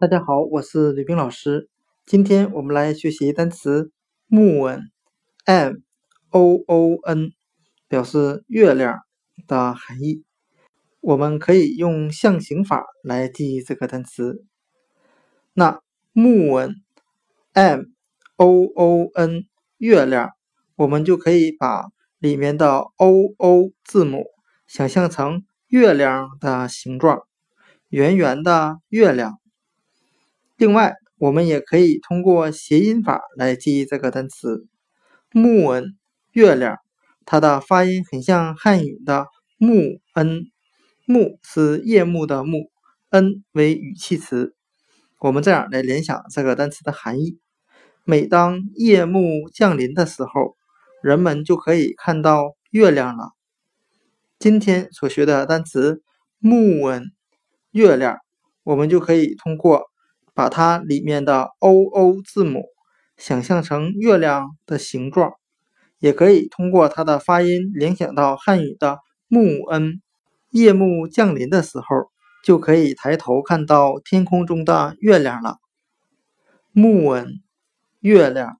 大家好，我是吕冰老师。今天我们来学习单词 moon，m o o n，表示月亮的含义。我们可以用象形法来记忆这个单词。那 moon，m o o n，月亮，我们就可以把里面的 o o 字母想象成月亮的形状，圆圆的月亮。另外，我们也可以通过谐音法来记忆这个单词 “moon”，月亮，它的发音很像汉语的“木恩”，“木”是夜幕的“木”，“恩”为语气词。我们这样来联想这个单词的含义：每当夜幕降临的时候，人们就可以看到月亮了。今天所学的单词 “moon”，月亮，我们就可以通过。把它里面的 o o 字母想象成月亮的形状，也可以通过它的发音联想到汉语的木恩。夜幕降临的时候，就可以抬头看到天空中的月亮了。木恩，月亮。